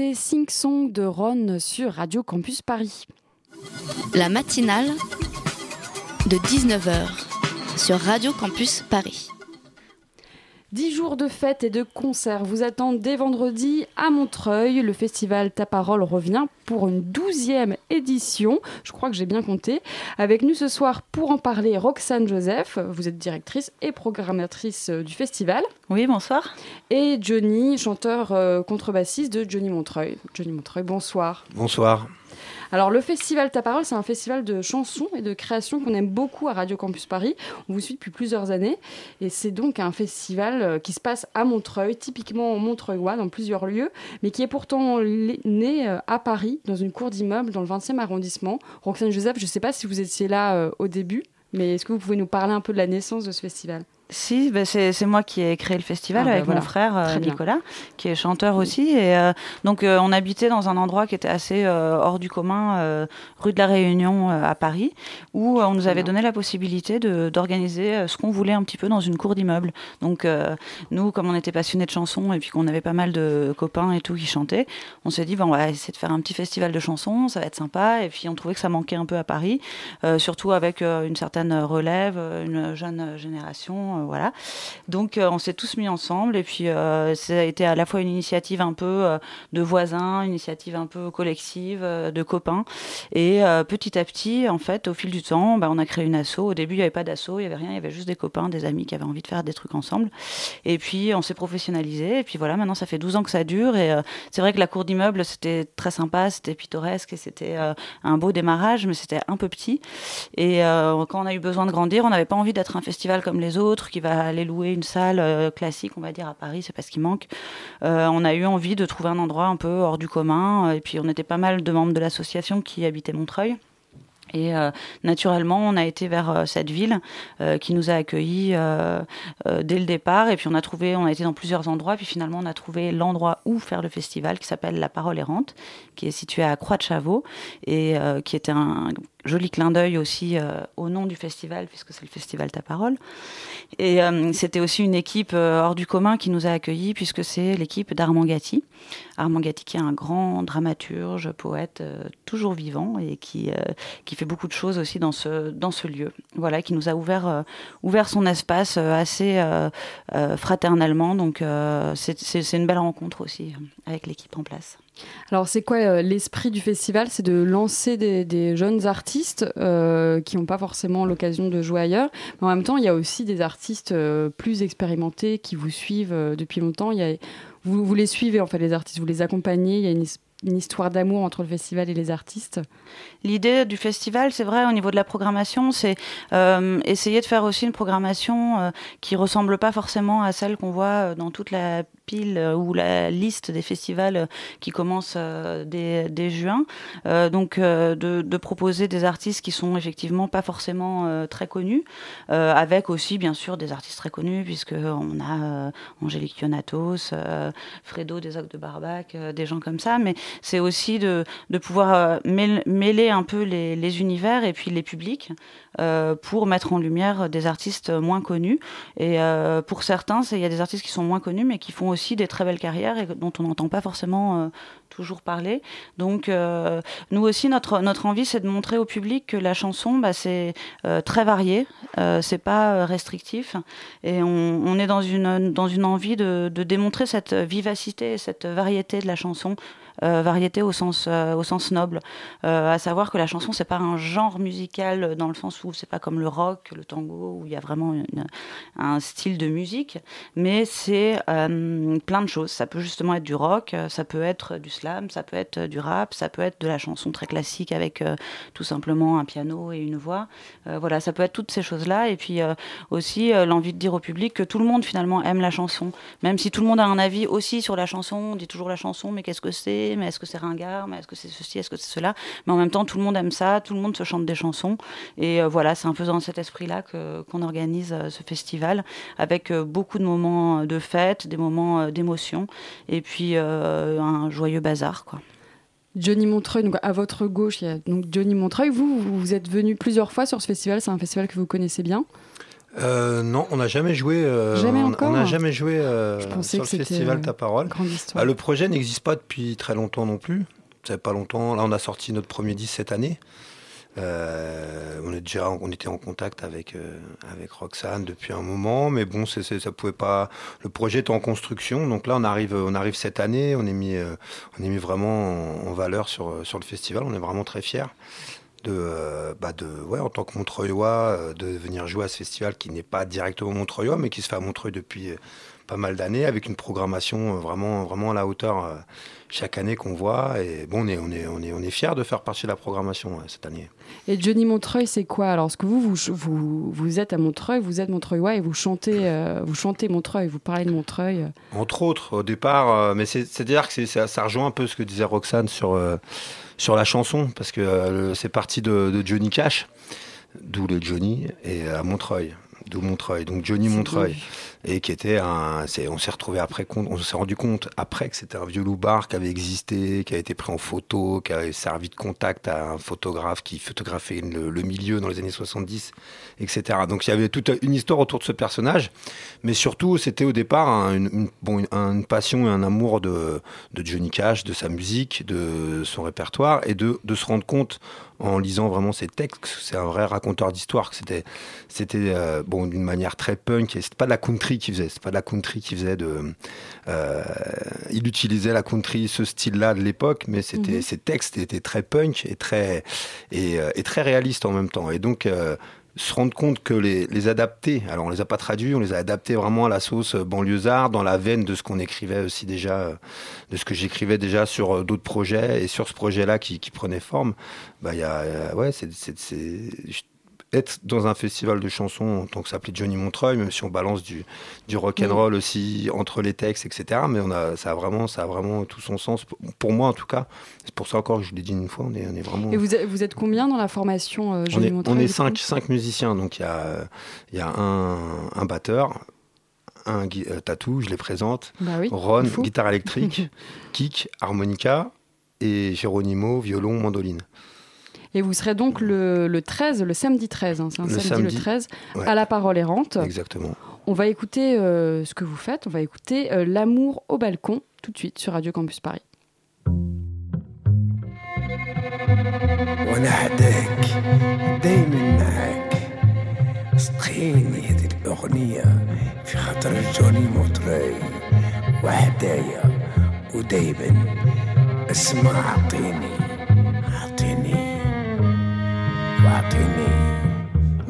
C'était Sing de Ron sur Radio Campus Paris. La matinale de 19h sur Radio Campus Paris. Dix jours de fêtes et de concerts vous attendent dès vendredi à Montreuil. Le festival Ta Parole revient pour une douzième édition. Je crois que j'ai bien compté. Avec nous ce soir pour en parler, Roxane Joseph. Vous êtes directrice et programmatrice du festival. Oui, bonsoir. Et Johnny, chanteur euh, contrebassiste de Johnny Montreuil. Johnny Montreuil, bonsoir. Bonsoir. Alors le festival Ta Parole, c'est un festival de chansons et de créations qu'on aime beaucoup à Radio Campus Paris. On vous suit depuis plusieurs années et c'est donc un festival euh, qui se passe à Montreuil, typiquement en Montreuilois, dans plusieurs lieux, mais qui est pourtant né euh, à Paris, dans une cour d'immeuble dans le 20e arrondissement. Roxane Joseph, je ne sais pas si vous étiez là euh, au début, mais est-ce que vous pouvez nous parler un peu de la naissance de ce festival? Si, ben c'est moi qui ai créé le festival ah, avec ben mon frère euh, Nicolas, qui est chanteur aussi. Et euh, donc, euh, on habitait dans un endroit qui était assez hors du commun, rue de la Réunion à Paris, où on nous avait donné la possibilité d'organiser ce qu'on voulait un petit peu dans une cour d'immeuble. Donc, nous, comme on était passionnés de chansons et puis qu'on avait pas mal de copains et tout qui chantaient, on s'est dit, bon, on va essayer de faire un petit festival de chansons, ça va être sympa. Et puis, on trouvait que ça manquait un peu à Paris, surtout avec une certaine relève, une jeune génération euh, voilà. Donc euh, on s'est tous mis ensemble et puis euh, ça a été à la fois une initiative un peu de voisins, une initiative un peu collective, de copains. Et petit à petit, en fait, au fil du temps, bah, on a créé une asso. Au début, il n'y avait pas d'asso, il n'y avait rien, il y avait juste des copains, des amis qui avaient envie de faire des trucs ensemble. Et puis on s'est professionnalisé. Et puis voilà, maintenant ça fait 12 ans que ça dure. Et c'est vrai que la cour d'immeuble, c'était très sympa, c'était pittoresque et c'était un beau démarrage, mais c'était un peu petit. Et quand on a eu besoin de grandir, on n'avait pas envie d'être un festival comme les autres qui va aller louer une salle euh, classique, on va dire, à Paris, c'est parce qu'il manque. Euh, on a eu envie de trouver un endroit un peu hors du commun. Euh, et puis, on était pas mal de membres de l'association qui habitaient Montreuil. Et naturellement, on a été vers cette ville qui nous a accueillis dès le départ. Et puis on a trouvé, on a été dans plusieurs endroits. Puis finalement, on a trouvé l'endroit où faire le festival qui s'appelle La Parole errante, qui est situé à Croix de Chavaux et qui était un joli clin d'œil aussi au nom du festival, puisque c'est le festival Ta Parole. Et euh, c'était aussi une équipe euh, hors du commun qui nous a accueillis, puisque c'est l'équipe d'Armand Gatti. Armand Gatti qui est un grand dramaturge, poète, euh, toujours vivant, et qui, qui fait beaucoup de choses aussi dans ce, dans ce lieu. Voilà, qui nous a ouvert, ouvert son espace assez fraternellement. Donc c'est une belle rencontre aussi avec l'équipe en place. Alors, c'est quoi euh, l'esprit du festival? C'est de lancer des, jeunes artistes euh, qui n'ont pas forcément l'occasion de jouer ailleurs. Mais en même temps, il y a aussi des artistes euh, plus expérimentés qui vous suivent depuis longtemps. Vous, les suivez, en fait, les artistes, vous les accompagnez. Une histoire d'amour entre le festival et les artistes L'idée du festival, c'est vrai, au niveau de la programmation, c'est euh, essayer de faire aussi une programmation euh, qui ressemble pas forcément à celle qu'on voit euh, dans toute la pile ou la liste des festivals qui commencent dès, juin. donc, de, proposer des artistes qui sont effectivement pas forcément très connus, avec aussi, bien sûr, des artistes très connus, puisqu'on a Angélique Ionatos, Fredo des Ocs de Barbac, des gens comme ça, mais c'est aussi de, pouvoir mêler un peu les, univers et puis les publics euh, pour mettre en lumière des artistes moins connus. Et euh, pour certains, il y a des artistes qui sont moins connus, mais qui font aussi des très belles carrières et dont on n'entend pas forcément euh, toujours parler. Donc, nous aussi, notre, notre envie, c'est de montrer au public que la chanson, bah, c'est très varié, c'est pas restrictif. Et on, est dans une, dans une envie de, de démontrer cette vivacité et cette variété de la chanson. Variété au sens, sens noble, à savoir que la chanson c'est pas un genre musical dans le sens c'est pas comme le rock, le tango, où il y a vraiment un style de musique, mais c'est euh, plein de choses. Ça peut justement être du rock, ça peut être du slam, ça peut être du rap, ça peut être de la chanson très classique avec euh, tout simplement un piano et une voix. Euh, voilà, ça peut être toutes ces choses-là. Et puis aussi l'envie de dire au public que tout le monde finalement aime la chanson, même si tout le monde a un avis aussi sur la chanson. On dit toujours la chanson, mais qu'est-ce que c'est? Mais est-ce que c'est ringard Mais est-ce que c'est ceci Est-ce que c'est cela? Mais en même temps, tout le monde aime ça, tout le monde se chante des chansons. Et voilà, c'est un peu dans cet esprit-là qu'on organise euh, ce festival, avec euh, beaucoup de moments de fête, des moments euh, d'émotion, et puis un joyeux bazar. Quoi. Johnny Montreuil, donc à votre gauche, il y a donc Johnny Montreuil. Vous, vous êtes venu plusieurs fois sur ce festival, c'est un festival que vous connaissez bien euh, non, on n'a jamais joué. Euh, jamais on, n'a jamais joué euh, sur le festival Ta Parole. Bah, le projet n'existe pas depuis très longtemps non plus. Ça pas longtemps. Là, on a sorti notre premier disque cette année. on est déjà, on était en contact avec avec Roxane depuis un moment, mais bon, ça pouvait pas. Le projet est en construction, donc là, on arrive, on arrive cette année. On est mis, on est mis vraiment en, en, valeur sur sur le festival. On est vraiment très fiers de, euh, bah de ouais, en tant que Montreuillois, euh, de venir jouer à ce festival qui n'est pas directement Montreuillois, mais qui se fait à Montreuil depuis euh, pas mal d'années, avec une programmation vraiment, vraiment à la hauteur chaque année qu'on voit. Et bon, on est, on est, on est, on est fiers de faire partie de la programmation cette année. Et Johnny Montreuil, c'est quoi? Alors, ce que vous, vous, vous, vous, êtes à Montreuil, vous êtes Montreuillois et vous chantez, vous chantez Montreuil, vous parlez de Montreuil? Entre autres, au départ, mais c'est-à-dire que ça, ça, rejoint un peu ce que disait Roxane sur sur la chanson, parce que euh, c'est parti de, Johnny Cash, d'où le Johnny, et à Montreuil, d'où Montreuil. Donc Johnny Montreuil et qui était un. on s'est retrouvé après on s'est rendu compte après que c'était un vieux loupard qui avait existé, qui a été pris en photo, qui avait servi de contact à un photographe qui photographiait le, milieu dans les années 70, etc. Donc il y avait toute une histoire autour de ce personnage, mais surtout c'était au départ une, bon, une, passion et un amour de, de Johnny Cash, de sa musique, de son répertoire, et de, de se rendre compte en lisant vraiment ses textes, c'est un vrai raconteur d'histoire, que c'était, euh, bon d'une manière très punk, et c'était pas de la country qui faisait, c'est pas de la country qui faisait de. Euh, il utilisait la country, ce style-là de l'époque, mais c'était mhm. ses textes étaient très punk et très euh, et, très réalistes en même temps. Et donc euh, se rendre compte que les, les, adapter, alors on les a pas traduits, on les a adaptés vraiment à la sauce banlieusard, dans la veine de ce qu'on écrivait aussi déjà, de ce que j'écrivais déjà sur d'autres projets et sur ce projet-là qui, qui prenait forme. Bah il y a, ouais, c'est, être dans un festival de chansons que ça s'appelait Johnny Montreuil, même si on balance du, du rock and roll aussi entre les textes, etc. Mais on a, ça a vraiment, ça a vraiment tout son sens pour moi en tout cas. C'est pour ça encore que je l'ai dit une fois, on est, on est vraiment. Et vous êtes, vous êtes combien dans la formation euh, Johnny on est, Montreuil On est cinq, cinq, musiciens, donc il y a, y a un, un batteur, un euh, tatou, je les présente. Bah oui, Ron, guitare électrique, kick, harmonica et Geronimo, violon, mandoline. Et vous serez donc le, le 13, le samedi 13, hein, c'est un samedi, le 13, à la parole errante. Exactement. On va écouter euh, ce que vous faites, on va écouter euh, L'amour au balcon tout de suite sur Radio Campus Paris.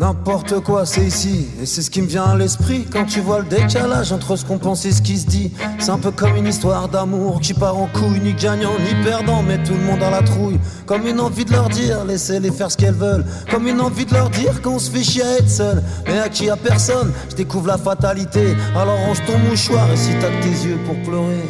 N'importe quoi, c'est ici, et c'est ce qui me vient à l'esprit quand tu vois le décalage entre ce qu'on pense et ce qui se dit. C'est un peu comme une histoire d'amour qui part en couille, ni gagnant ni perdant, mais tout le monde à la trouille. Comme une envie de leur dire, laissez-les faire ce qu'elles veulent. Comme une envie de leur dire qu'on se fait chier à être seul, mais à qui à personne. Je découvre la fatalité, alors range ton mouchoir et si t'as tes yeux pour pleurer.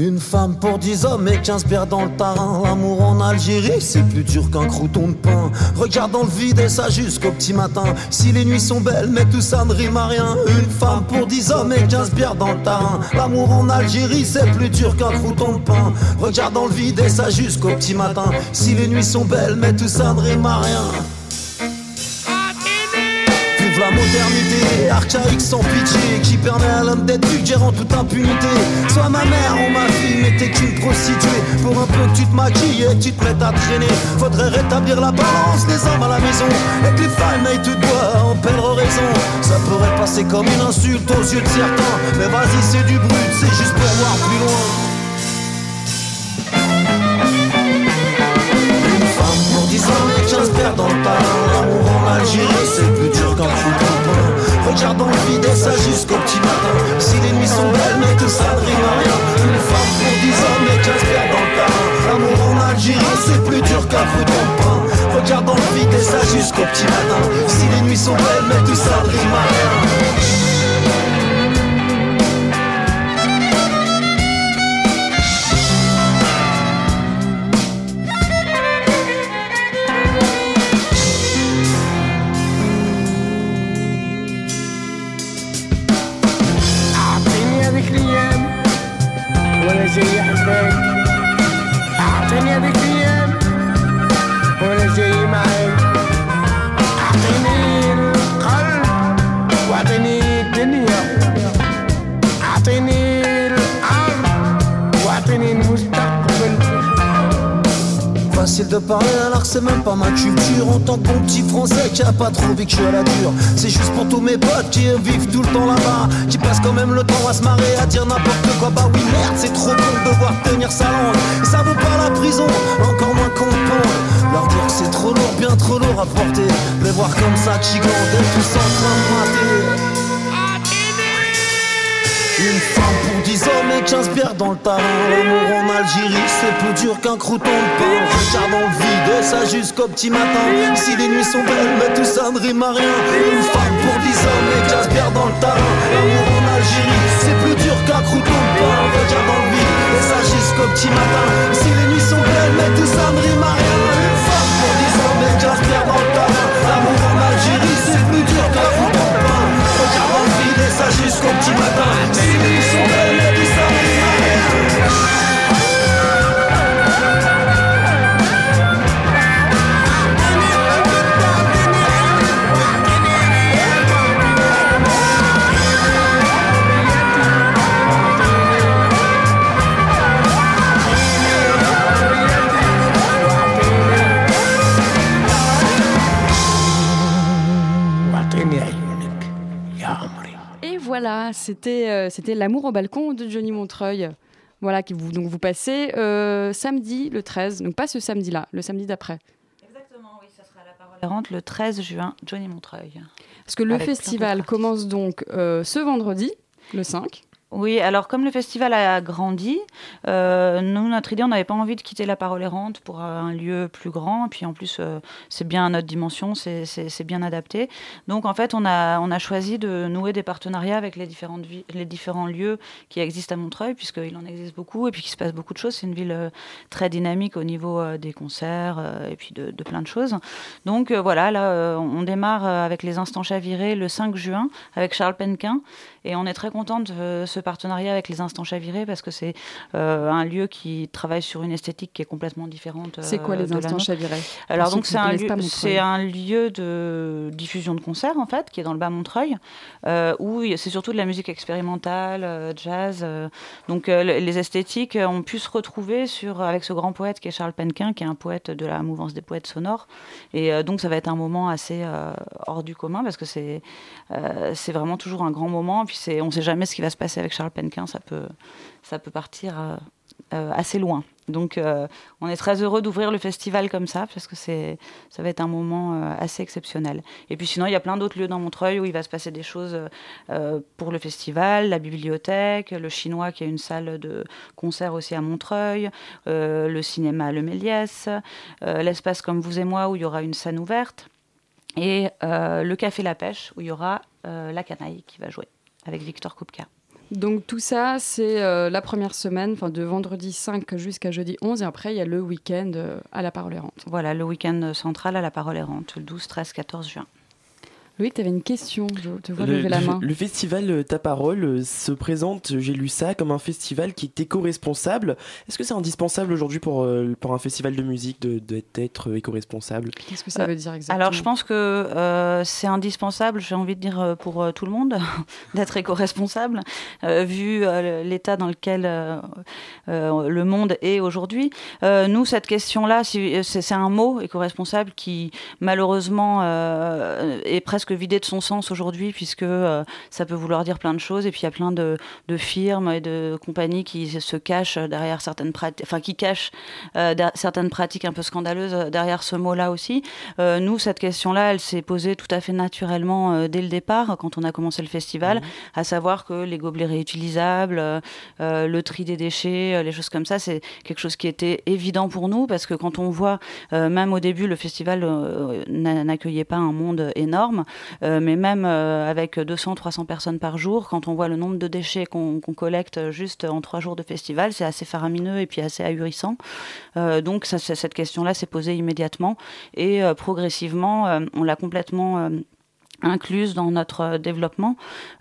Une femme pour dix hommes et 15 bières dans le tarin. L'amour en Algérie, c'est plus dur qu'un crouton de pain. Regarde dans le vide et ça jusqu'au petit matin. Si les nuits sont belles, mais tout ça ne rime à rien. Une femme pour dix hommes et 15 bières dans le tarin. L'amour en Algérie, c'est plus dur qu'un crouton de pain. Regarde dans le vide et ça jusqu'au petit matin. Si les nuits sont belles, mais tout ça ne rime à rien archaïque sans pitié qui permet à l'homme d'être vulgaire en toute impunité. Sois ma mère ou ma fille, mais t'es qu'une prostituée. Pour un peu tu te maquilles et tu te mettes à traîner, faudrait rétablir la balance des hommes à la maison et que les femmes aillent tout bois en belle raison. Ça pourrait passer comme une insulte aux yeux de certains, mais vas-y, c'est du brut, c'est juste pour voir plus loin. Une femme pour 10 ans et 15 paires dans le talent, l'amour en Algérie, Regardons le vide et ça jusqu'au petit matin. Si les nuits sont belles mais tout ça ne rime à rien. Une femme pour 10 hommes et 15 verres dans le L'amour en Algérie c'est plus dur qu'un feu de pain. Regardons le vide et ça jusqu'au petit matin. Si les nuits sont belles mais tout ça ne rime à rien c'est même pas ma culture. En tant que petit français qui a pas trop vécu à la dure. C'est juste pour tous mes potes qui vivent tout le temps là-bas. Qui passent quand même le temps à se marrer, à dire n'importe quoi. Bah oui merde c'est trop con de devoir tenir sa langue. Et ça vaut pas la prison, encore moins qu'on le Leur dire c'est trop lourd, bien trop lourd à porter. Les voir comme ça grandent, tous en train de mater 10 hommes et 15 pierres dans le talon. L'amour en Algérie, c'est plus dur qu'un crouton de pain. Regard dans le vide, ça jusqu'au petit matin. Si les nuits sont belles, mais tout ça ne rime à rien. Une femme pour 10 hommes et 15 pierres dans le talon. L'amour en Algérie, c'est plus dur qu'un crouton de pain. Regard dans le vide, ça jusqu'au petit matin. Si les nuits sont belles, mais tout ça ne rime à rien. Jusqu'au petit matin voilà, c'était euh, c'était l'amour au balcon de Johnny Montreuil. Voilà, qui vous, donc vous passez euh, samedi le 13, donc pas ce samedi-là, le samedi d'après. Exactement, oui, ça sera la parole le 13 juin, Johnny Montreuil. Parce que le festival commence donc euh, ce vendredi, le 5. Oui, alors comme le festival a grandi, euh, nous, notre idée, on n'avait pas envie de quitter la parole errante pour un lieu plus grand. Et puis en plus, euh, c'est bien à notre dimension, c'est bien adapté. Donc en fait, on a, on a choisi de nouer des partenariats avec les, différentes les différents lieux qui existent à Montreuil, puisqu'il en existe beaucoup et puis qu'il se passe beaucoup de choses. C'est une ville euh, très dynamique au niveau des concerts et puis de, de, plein de choses. Donc voilà, là, on démarre avec les instants chavirés le 5 juin avec Charles Penquin. Et on est très content de ce partenariat avec les Instants Chavirés parce que c'est euh, un lieu qui travaille sur une esthétique qui est complètement différente. c'est quoi les Instants Chavirés? Alors donc c'est un, lieu, c'est un lieu de diffusion de concerts en fait qui est dans le bas Montreuil euh, où c'est surtout de la musique expérimentale, euh, jazz. donc les esthétiques ont pu se retrouver sur avec ce grand poète qui est Charles Penquin qui est un poète de la mouvance des poètes sonores et donc ça va être un moment assez hors du commun parce que c'est c'est vraiment toujours un grand moment on ne sait jamais ce qui va se passer avec Charles Penquin, ça peut, ça peut partir euh, euh, assez loin. Donc euh, on est très heureux d'ouvrir le festival comme ça, parce que ça va être un moment assez exceptionnel. Et puis sinon, il y a plein d'autres lieux dans Montreuil où il va se passer des choses pour le festival, la bibliothèque, le chinois qui a une salle de concert aussi à Montreuil, le cinéma Le Méliès, l'espace comme vous et moi où il y aura une scène ouverte, et le café La Pêche où il y aura la canaille qui va jouer avec Victor Kupka. Donc tout ça, c'est euh, la première semaine, de vendredi 5 jusqu'à jeudi 11, et après il y a le week-end euh, à la Parole errante. Voilà, le week-end central à la Parole errante, le 12, 13, 14 juin. Oui, tu avais une question, je te vois lever la main. Le, festival euh, Ta Parole euh, se présente, j'ai lu ça, comme un festival qui est éco-responsable. Est-ce que c'est indispensable aujourd'hui pour, euh, pour un festival de musique d'être de, éco-responsable? Qu'est-ce que ça veut dire exactement? Alors, je pense que c'est indispensable, j'ai envie de dire, pour tout le monde, d'être éco-responsable, vu l'état dans lequel le monde est aujourd'hui. nous, cette question-là, c'est un mot éco-responsable qui, malheureusement, est presque vidé de son sens aujourd'hui, puisque euh, ça peut vouloir dire plein de choses. Et puis il y a plein de, firmes et de compagnies qui se cachent derrière certaines pratiques, enfin qui cachent euh, certaines pratiques un peu scandaleuses derrière ce mot-là aussi. Euh, nous, cette question-là, elle s'est posée tout à fait naturellement dès le départ, quand on a commencé le festival, mmh. à savoir que les gobelets réutilisables, le tri des déchets, les choses comme ça, c'est quelque chose qui était évident pour nous, parce que quand on voit, même au début, le festival n'accueillait pas un monde énorme. Euh, mais même euh, avec 200-300 personnes par jour, quand on voit le nombre de déchets qu'on collecte juste en trois jours de festival, c'est assez faramineux et puis assez ahurissant. Euh, donc cette question-là s'est posée immédiatement et progressivement, on l'a complètement incluse dans notre euh, développement.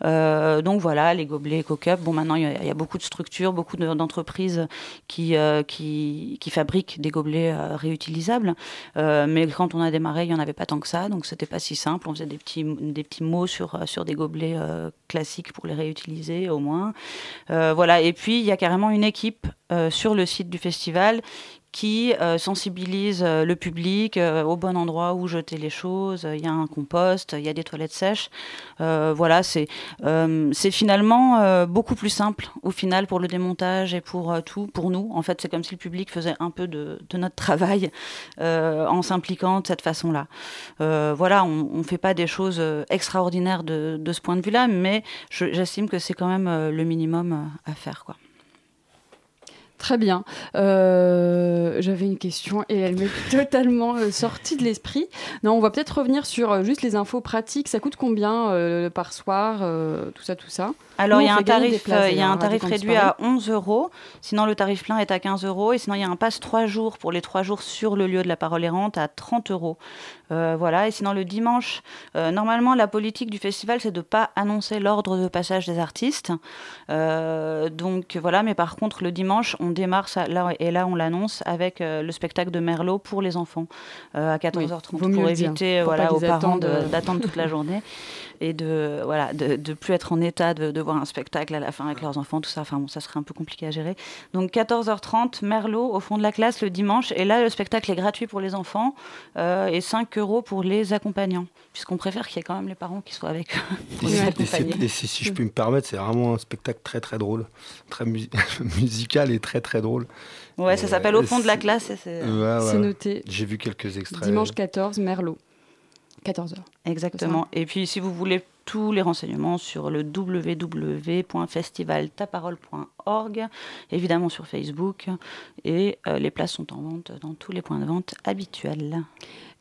Euh, donc voilà, les gobelets EcoCup. Bon, maintenant, il y, a beaucoup de structures, beaucoup d'entreprises qui, euh, qui, qui, fabriquent des gobelets réutilisables. mais quand on a démarré, il n'y en avait pas tant que ça, donc c'était pas si simple. On faisait des petits, des petits mots sur, sur des gobelets classiques pour les réutiliser, au moins. voilà, et puis il y a carrément une équipe sur le site du festival qui euh, sensibilise euh, le public euh, au bon endroit où jeter les choses. Il y a un compost, il y a des toilettes sèches. voilà, c'est c'est finalement beaucoup plus simple au final pour le démontage et pour tout, pour nous. En fait, c'est comme si le public faisait un peu de, notre travail en s'impliquant de cette façon-là. voilà, on ne fait pas des choses extraordinaires de, de ce point de vue-là, mais j'estime que c'est quand même le minimum à faire. Quoi. Très bien. Euh, j'avais une question et elle m'est totalement euh, sortie de l'esprit. Non, on va peut-être revenir sur euh, juste les infos pratiques. Ça coûte combien par soir, tout ça, tout ça? Alors, il y a un tarif, il y a un tarif réduit à 11 euros. Sinon, le tarif plein est à 15 euros. Et sinon, il y a un passe 3 jours pour les 3 jours sur le lieu de la parole errante à 30 euros. Voilà. Et sinon, le dimanche, normalement, la politique du festival, c'est de ne pas annoncer l'ordre de passage des artistes. Donc, voilà. Mais par contre, le dimanche, on démarre ça, là, et là, on l'annonce avec le spectacle de Merlot pour les enfants à 14h30 pour éviter voilà, aux parents d'attendre toute la journée et de voilà de, de plus être en état de, de, voir un spectacle à la fin avec leurs enfants, tout ça. Enfin bon, ça serait un peu compliqué à gérer. Donc 14h30, Merlot au fond de la classe le dimanche. Et là, le spectacle est gratuit pour les enfants euh, et 5 euros pour les accompagnants, puisqu'on préfère qu'il y ait quand même les parents qui soient avec eux. Et, si, si, je puis me permettre, c'est vraiment un spectacle très très drôle, très musical et très très drôle. Ouais, ça s'appelle Au fond de la classe. C'est noté. J'ai vu quelques extraits. Dimanche 14, Merlot. 14h. Exactement. Et puis si vous voulez tous les renseignements sur le www.festivaltaparole.org, évidemment sur Facebook, et euh, les places sont en vente dans tous les points de vente habituels.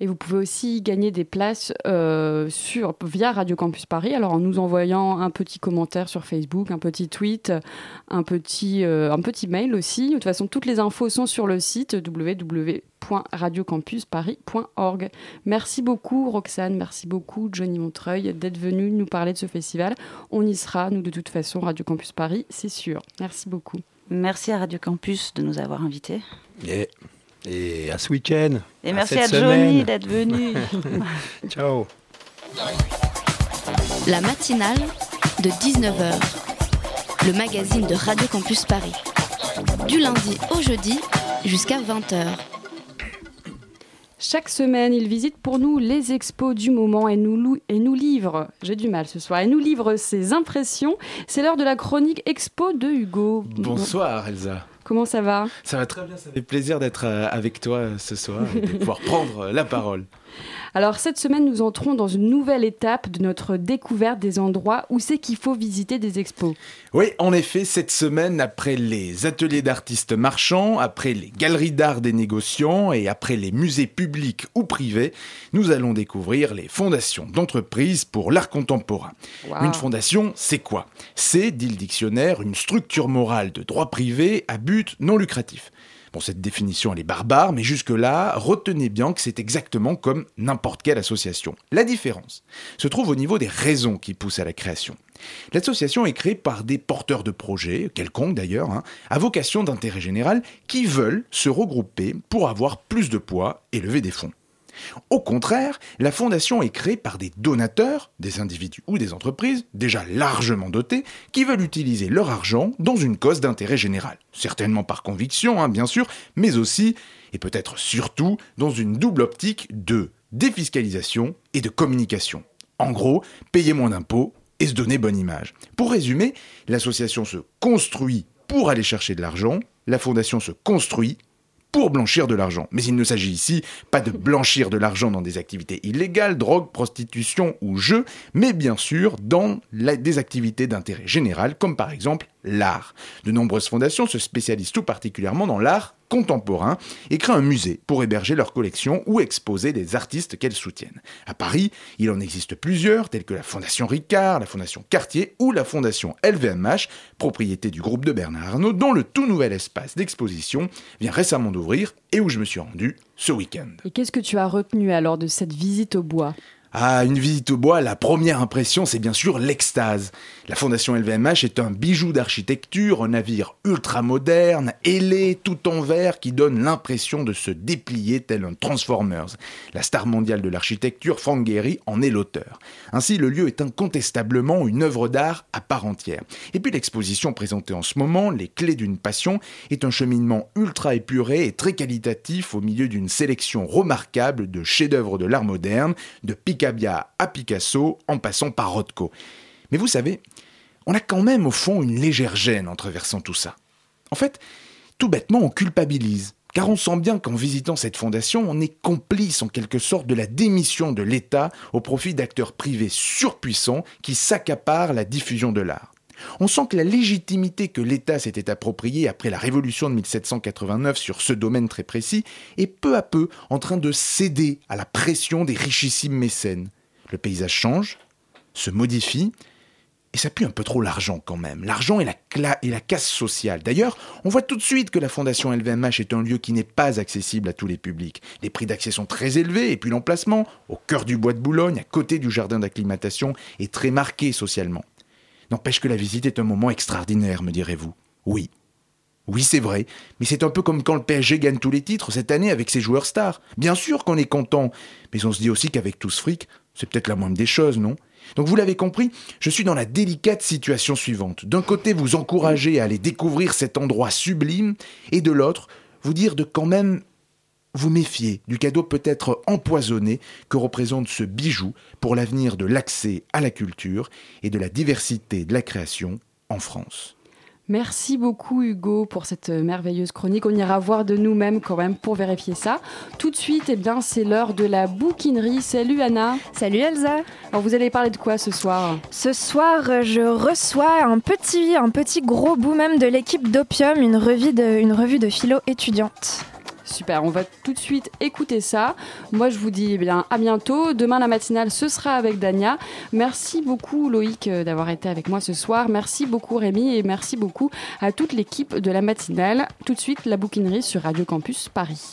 Et vous pouvez aussi gagner des places euh, sur, via Radio Campus Paris, alors en nous envoyant un petit commentaire sur Facebook, un petit tweet, un petit, euh, un petit mail aussi. De toute façon, toutes les infos sont sur le site www.radiocampusparis.org. Merci beaucoup Roxane, merci beaucoup Johnny Montreuil d'être venu nous parler de ce festival. On y sera, nous de toute façon, Radio Campus Paris, c'est sûr. Merci beaucoup. Merci à Radio Campus de nous avoir invités. Et à ce week-end. Et merci à Johnny d'être venu. Ciao. La matinale de 19h. Le magazine de Radio Campus Paris. Du lundi au jeudi jusqu'à 20h. Chaque semaine, il visite pour nous les expos du moment et nous, et nous livre, j'ai du mal ce soir, et nous livre ses impressions. C'est l'heure de la chronique expo de Hugo. Bonsoir Elsa. Comment ça va? Ça va très bien, ça fait plaisir d'être euh, avec toi euh, ce soir et de pouvoir prendre euh, la parole. Alors cette semaine, nous entrons dans une nouvelle étape de notre découverte des endroits où c'est qu'il faut visiter des expos. Oui, en effet, cette semaine, après les ateliers d'artistes marchands, après les galeries d'art des négociants et après les musées publics ou privés, nous allons découvrir les fondations d'entreprises pour l'art contemporain. Une fondation, c'est quoi? C'est, dit le dictionnaire, une structure morale de droit privé à but non lucratif. Cette définition, est barbare, mais jusque-là, retenez bien que c'est exactement comme n'importe quelle association. La différence se trouve au niveau des raisons qui poussent à la création. L'association est créée par des porteurs de projets, quelconques d'ailleurs, hein, à vocation d'intérêt général, qui veulent se regrouper pour avoir plus de poids et lever des fonds. Au contraire, la fondation est créée par des donateurs, des individus ou des entreprises déjà largement dotés, qui veulent utiliser leur argent dans une cause d'intérêt général. Certainement par conviction, hein, bien sûr, mais aussi, et peut-être surtout, dans une double optique de défiscalisation et de communication. En gros, payer moins d'impôts et se donner bonne image. Pour résumer, l'association se construit pour aller chercher de l'argent, la fondation se construit pour blanchir de l'argent. Mais il ne s'agit ici pas de blanchir de l'argent dans des activités illégales, drogue, prostitution ou jeux, mais bien sûr dans des activités d'intérêt général, comme par exemple l'art. De nombreuses fondations se spécialisent tout particulièrement dans l'art contemporains et créent un musée pour héberger leurs collections ou exposer des artistes qu'elles soutiennent. À Paris, il en existe plusieurs, tels que la Fondation Ricard, la Fondation Cartier ou la Fondation LVMH, propriété du groupe de Bernard Arnault, dont le tout nouvel espace d'exposition vient récemment d'ouvrir et où je me suis rendu ce week-end. Et qu'est-ce que tu as retenu alors de cette visite au bois? Ah, une visite au bois, la première impression, c'est bien sûr l'extase. La fondation LVMH est un bijou d'architecture, un navire ultra moderne, ailé, tout en verre, qui donne l'impression de se déplier tel un Transformers. La star mondiale de l'architecture, Frank Gehry, en est l'auteur. Ainsi, le lieu est incontestablement une œuvre d'art à part entière. Et puis l'exposition présentée en ce moment, Les clés d'une passion, est un cheminement ultra épuré et très qualitatif au milieu d'une sélection remarquable de chefs-d'œuvre de l'art moderne, de Picabia à Picasso, en passant par Rothko. Mais vous savez, on a quand même au fond une légère gêne en traversant tout ça. En fait, tout bêtement, on culpabilise. Car on sent bien qu'en visitant cette fondation, on est complice en quelque sorte de la démission de l'État au profit d'acteurs privés surpuissants qui s'accaparent la diffusion de l'art. On sent que la légitimité que l'État s'était appropriée après la Révolution de 1789 sur ce domaine très précis est peu à peu en train de céder à la pression des richissimes mécènes. Le paysage change, se modifie, et ça pue un peu trop l'argent quand même. L'argent et la, et la casse sociale. D'ailleurs, on voit tout de suite que la Fondation LVMH est un lieu qui n'est pas accessible à tous les publics. Les prix d'accès sont très élevés et puis l'emplacement, au cœur du bois de Boulogne, à côté du jardin d'acclimatation, est très marqué socialement. N'empêche que la visite est un moment extraordinaire, me direz-vous. Oui. Oui, c'est vrai, mais c'est un peu comme quand le PSG gagne tous les titres cette année avec ses joueurs stars. Bien sûr qu'on est content, mais on se dit aussi qu'avec tout ce fric, c'est peut-être la moindre des choses, non? Donc vous l'avez compris, je suis dans la délicate situation suivante. D'un côté, vous encourager à aller découvrir cet endroit sublime, et de l'autre, vous dire de quand même vous méfier du cadeau peut-être empoisonné que représente ce bijou pour l'avenir de l'accès à la culture et de la diversité de la création en France. Merci beaucoup Hugo pour cette merveilleuse chronique. On ira voir de nous-mêmes quand même pour vérifier ça. Tout de suite, eh bien, c'est l'heure de la bouquinerie. Salut Anna. Salut Elsa. Alors vous allez parler de quoi ce soir? Ce soir, je reçois un petit, un petit gros bout même de l'équipe d'Opium, une revue de, une revue de philo étudiante. Super, on va tout de suite écouter ça. Moi, je vous dis eh bien à bientôt. Demain, la matinale, ce sera avec Dania. Merci beaucoup, Loïc, euh, d'avoir été avec moi ce soir. Merci beaucoup, Rémi, et merci beaucoup à toute l'équipe de la matinale. Tout de suite, la bouquinerie sur Radio Campus Paris.